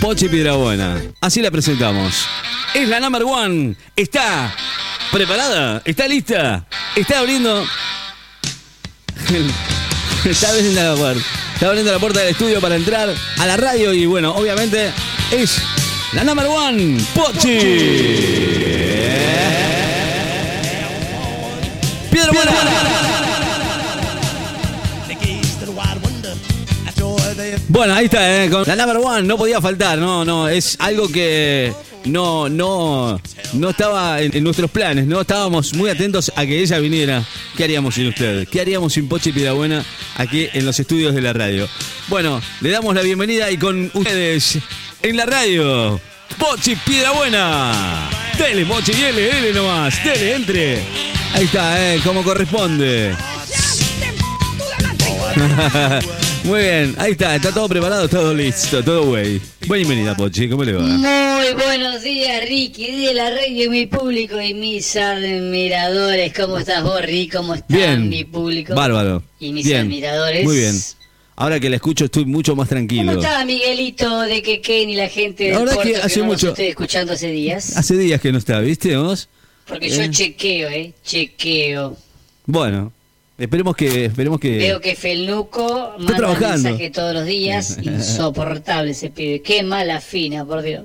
Pochi Piedrabuena. Así la presentamos. Es la number one. Está preparada. Está lista. Está abriendo. Está abriendo la puerta. Está abriendo la puerta del estudio para entrar a la radio. Y bueno, obviamente es la number one. Pochi. Piedrabuena. Bueno, ahí está, ¿eh? con la number one, no podía faltar, no, no, es algo que no, no, no estaba en, en nuestros planes, no estábamos muy atentos a que ella viniera. ¿Qué haríamos sin usted? ¿Qué haríamos sin Pochi Piedrabuena aquí en los estudios de la radio? Bueno, le damos la bienvenida y con ustedes en la radio, Pochi Piedrabuena. Dele, Pochi, dele, dele nomás, dele, entre. Ahí está, ¿eh? Como corresponde. Muy bien, ahí está, está todo preparado, todo listo, todo güey. Bienvenida, Pochi, ¿cómo le va? Muy buenos días, Ricky, de la radio, mi público y mis admiradores. ¿Cómo estás vos, Ricky? ¿Cómo está Bien, mi público? bárbaro. Y mis Bien, admiradores. Muy bien. Ahora que la escucho estoy mucho más tranquilo. ¿Cómo está Miguelito de Quequén y la gente del La verdad que hace no los mucho- estoy escuchando hace días? Hace días que no está, ¿viste vos? Porque yo Eh. chequeo, ¿eh? Chequeo. Bueno, esperemos que esperemos que Veo que Felnuco manda trabajando. mensaje todos los días. Insoportable ese pibe. Qué mala fina, por Dios.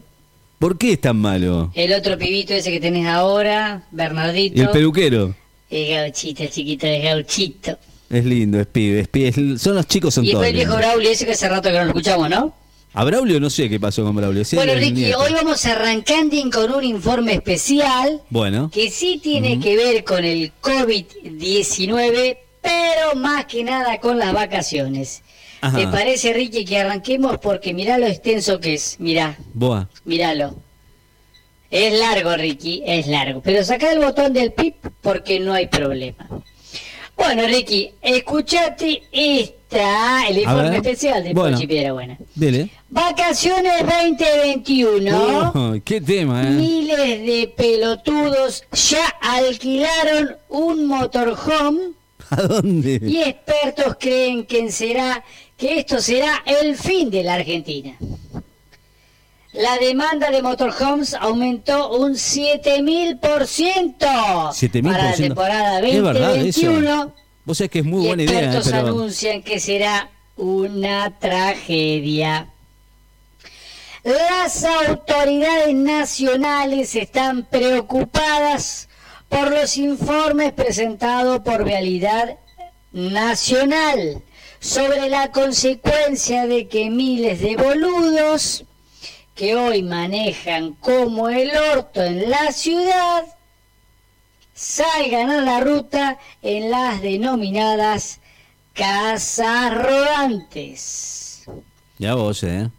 ¿Por qué es tan malo? El otro pibito ese que tenés ahora, Bernardito. El peluquero El gauchito, el chiquito, el gauchito. es lindo, es pibe, es pibe, es- son los chicos son Y todos. después el viejo. Braulio ese que hace rato que no lo escuchamos, ¿no? A Braulio no sé qué pasó con Braulio. sí, bueno, Ricky, hoy vamos arrancando con un informe especial Bueno, que sí tiene que ver con el COVID-19, pero más que nada con las vacaciones. Ajá. ¿Te parece, Ricky, que arranquemos? Porque mirá lo extenso que es. Mirá, boa. míralo. Es largo, Ricky, es largo. Pero saca el botón del pip porque no hay problema. Bueno, Ricky, escuchate el informe especial de Bueno. Pochi Piedrabuena. Dele. Vacaciones 2021. Oh, qué tema, eh. Miles de pelotudos ya alquilaron un motorhome ¿A dónde? y expertos creen que será que esto será el fin de la Argentina. La demanda de motorhomes aumentó un 7000% 7000%. para la temporada Es verdad eso. 2021 Vos sabés que es muy y buena idea, eh, expertos pero anuncian que será una tragedia. Las autoridades nacionales están preocupadas por los informes presentados por Vialidad Nacional sobre la consecuencia de que miles de boludos que hoy manejan como el orto en la ciudad salgan a la ruta en las denominadas casas rodantes. ya vos, eh.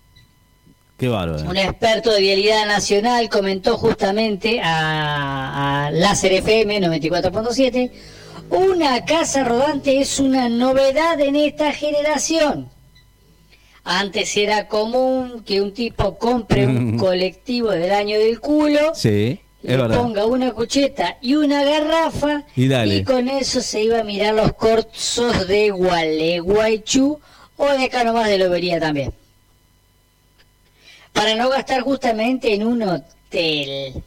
Qué bárbaro. Un experto de vialidad nacional comentó justamente a, a Láser FM 94.7, una casa rodante es una novedad en esta generación. Antes era común que un tipo compre un colectivo del año del culo Sí, le ponga una cucheta y una garrafa Y con eso se iba a mirar los corsos de Gualeguaychú o de acá nomás de Lobería también. Para no gastar justamente en un hotel.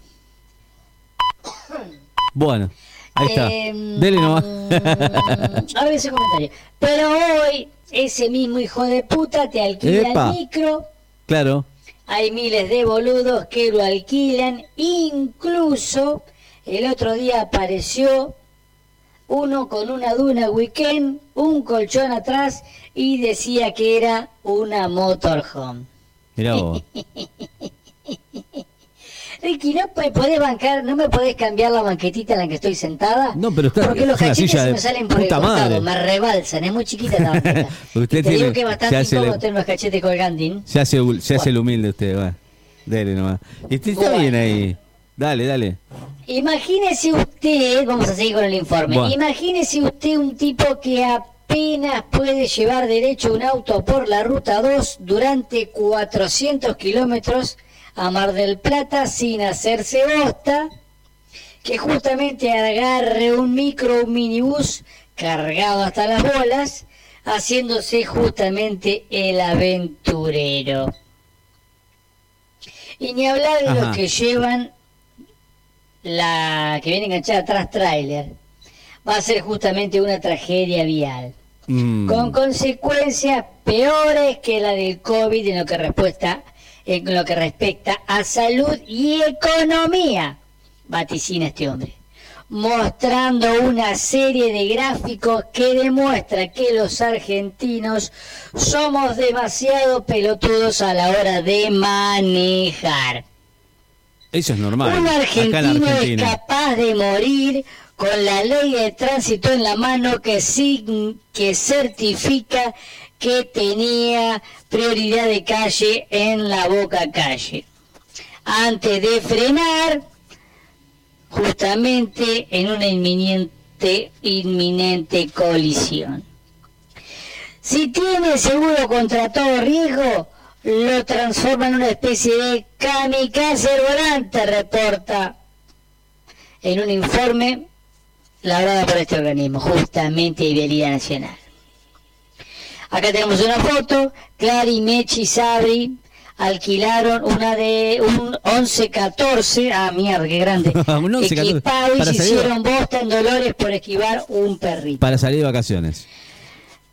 Bueno, ahí está. Em, Dele nomás. a ver ese comentario. Pero hoy ese mismo hijo de puta te alquila Epa. el micro. claro. Hay miles de boludos que lo alquilan. Incluso el otro día apareció uno con una duna weekend, un colchón atrás y decía que era una motorhome. Mirá vos. Ricky, ¿no me podés bancar, no me podés cambiar la banquetita en la que estoy sentada? No, pero está- Porque los cachetes se me salen por el costado, madre. me rebalsan, es muy chiquita la banqueta. Usted Y te tiene- digo que bastante incómodo la- tener los cachetes colgandín. Se hace, se hace el humilde usted, va. Dele nomás. Y usted está Bueno. bien ahí. Dale, dale. Imagínese usted, vamos a seguir con el informe, Buah. imagínese usted un tipo que apenas puede llevar derecho un auto por la ruta 2 durante 400 kilómetros a Mar del Plata sin hacerse bosta, que justamente agarre un micro, un minibús cargado hasta las bolas, haciéndose justamente el aventurero. Y ni hablar de Ajá. los que llevan la que viene enganchada atrás tráiler. Va a ser justamente una tragedia vial. Mm. Con consecuencias peores que la del COVID en lo que respuesta en lo que respecta a salud y economía, vaticina este hombre, mostrando una serie de gráficos que demuestra que los argentinos somos demasiado pelotudos a la hora de manejar. Eso es normal. Un argentino es capaz de morir con la ley de tránsito en la mano que, que certifica que tenía prioridad de calle en la boca calle. Antes de frenar, justamente en una inminente, inminente colisión. Si tiene seguro contra todo riesgo, lo transforma en una especie de kamikaze volante, reporta en un informe labrado por este organismo, justamente Vialidad Nacional. Acá tenemos una foto, Clary, Mechi, Sabri alquilaron una de un 11-14, ah mierda, qué grande, Un 11-14, equipado y se hicieron bosta en Dolores por esquivar un perrito. Para salir de vacaciones.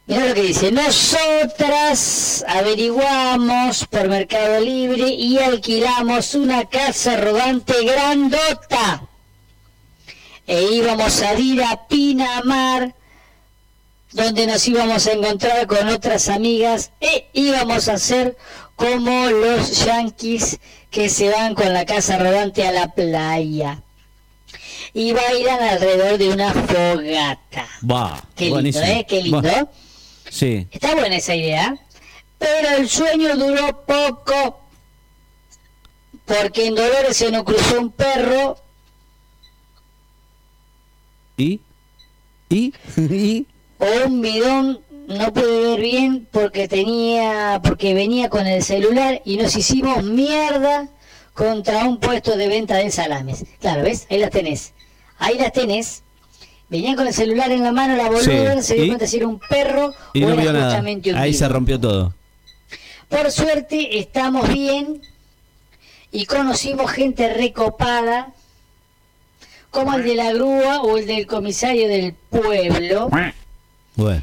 Mira lo que dice, nosotras averiguamos por Mercado Libre y alquilamos una casa rodante grandota. E íbamos a ir a Pinamar, donde nos íbamos a encontrar con otras amigas e íbamos a hacer como los yanquis que se van con la casa rodante a la playa. Y bailan alrededor de una fogata. Va. Qué lindo, buenísimo. ¿eh? Qué lindo. Va. Sí. Está buena esa idea, pero el sueño duró poco porque en Dolores se nos cruzó un perro ¿Y? ¿Y? ¿Y? O un bidón, no pude ver bien porque tenía, porque venía con el celular y nos hicimos mierda contra un puesto de venta de salames. Claro, ¿ves? Ahí las tenés. Ahí las tenés. Venían con el celular en la mano, la boluda, Sí, se dio ¿y? cuenta si era un perro Y o no era vio nada. justamente un Ahí se rompió todo. Por suerte estamos bien y conocimos gente recopada, como el de la grúa o el del comisario del pueblo,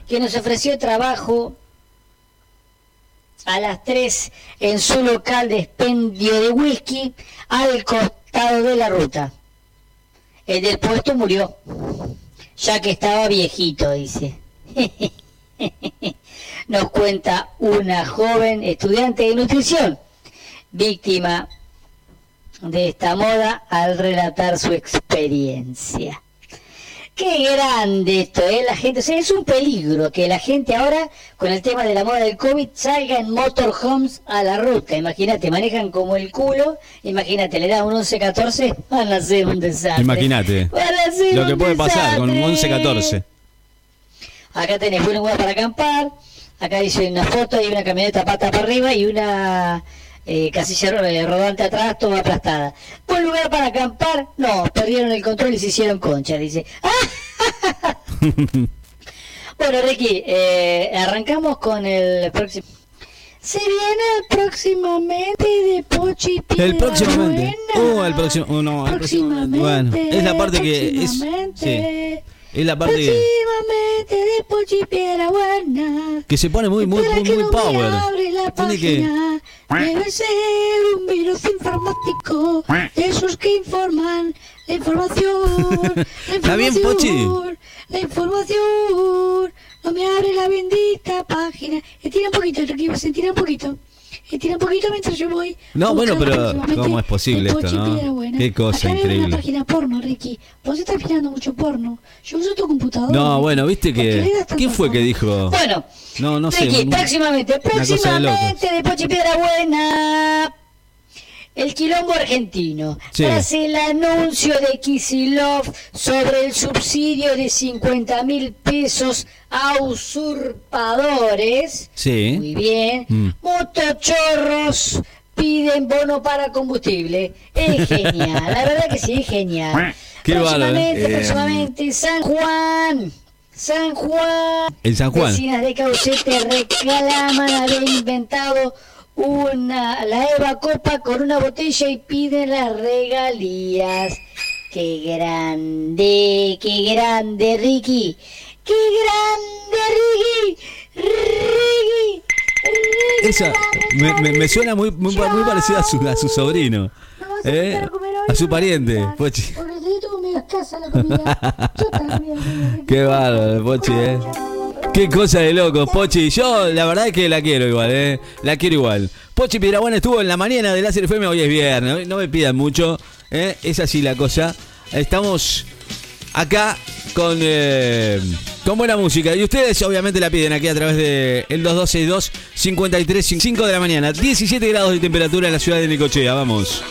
Que nos ofreció trabajo a las 3 en su local de expendio de whisky al costado de la ruta. El del puesto murió, ya que estaba viejito, dice. Nos cuenta una joven estudiante de nutrición, víctima de esta moda al relatar su experiencia. Qué grande esto, ¿eh? La gente, o sea, es un peligro que la gente ahora, con el tema de la moda del COVID, salga en motorhomes a la ruta. Imagínate, manejan como el culo, imagínate, le da un 11-14, van a hacer un desastre. Imagínate. Lo que puede pasar con un desastre. 11-14. Acá tenés buen lugar para acampar. Acá dice una foto y una camioneta pata para arriba y una eh, casilla ro- eh, rodante atrás, toda aplastada. Buen lugar para acampar. No, perdieron el control y se hicieron concha, dice. bueno, Ricky, eh, arrancamos con el próximo. Se viene próximamente de Pochi El próximamente. Oh, el próximo. oh, no, el próximamente. Bueno, es la parte que es. Sí. Es la parte que, Pochi que se pone muy, muy, muy, muy power. Tiene que. Debe ser un virus informático de esos que informan la información. La Está bien, información, La información. No me abre la bendita página. Estira un poquito, Ricky, se tira un poquito. Estira un poquito mientras yo voy. No, bueno, pero próximamente ¿cómo es posible esto, no? Qué cosa Acá increíble. una página porno, Ricky. Vos estás mirando mucho porno. Yo uso tu computadora. No, bueno, viste ¿Por qué le que. ¿Quién fue que dijo? Bueno, No, no sé. Ricky, próximamente, cosa de próximamente de Pochi Piedra Buena. El quilombo argentino. Sí. Tras el anuncio de Kisilov sobre el subsidio de 50 mil pesos a usurpadores. Sí. Muy bien. Mm. Motochorros piden bono para combustible. Es genial, la verdad que sí, es genial. Qué bárbaro, ¿eh? próximamente, próximamente, San Juan. San Juan. El San Juan. Vecinas de Caucete reclaman haber inventado una, la Eva Copa con una botella y piden las regalías. ¡Qué grande, qué grande, Ricky! ¡Qué grande, Ricky! ¡Ricky! Ricky Esa me, me- me suena muy, muy, muy parecida a su, a su sobrino. ¿No vas a ¿eh? a? A su pariente, Pochi. Qué bárbaro, Pochi, eh. Qué cosa de loco, Pochi. Yo la verdad es que la quiero igual, eh. La quiero igual. Pochi Piedrabuena estuvo en la mañana de Láser FM, hoy es viernes, no me pidan mucho, eh. Es así la cosa. Estamos acá con, eh, con buena música. Y ustedes obviamente la piden aquí a través de el 2262 53 5 de la mañana. 17 grados de temperatura en la ciudad de Nicochea. Vamos.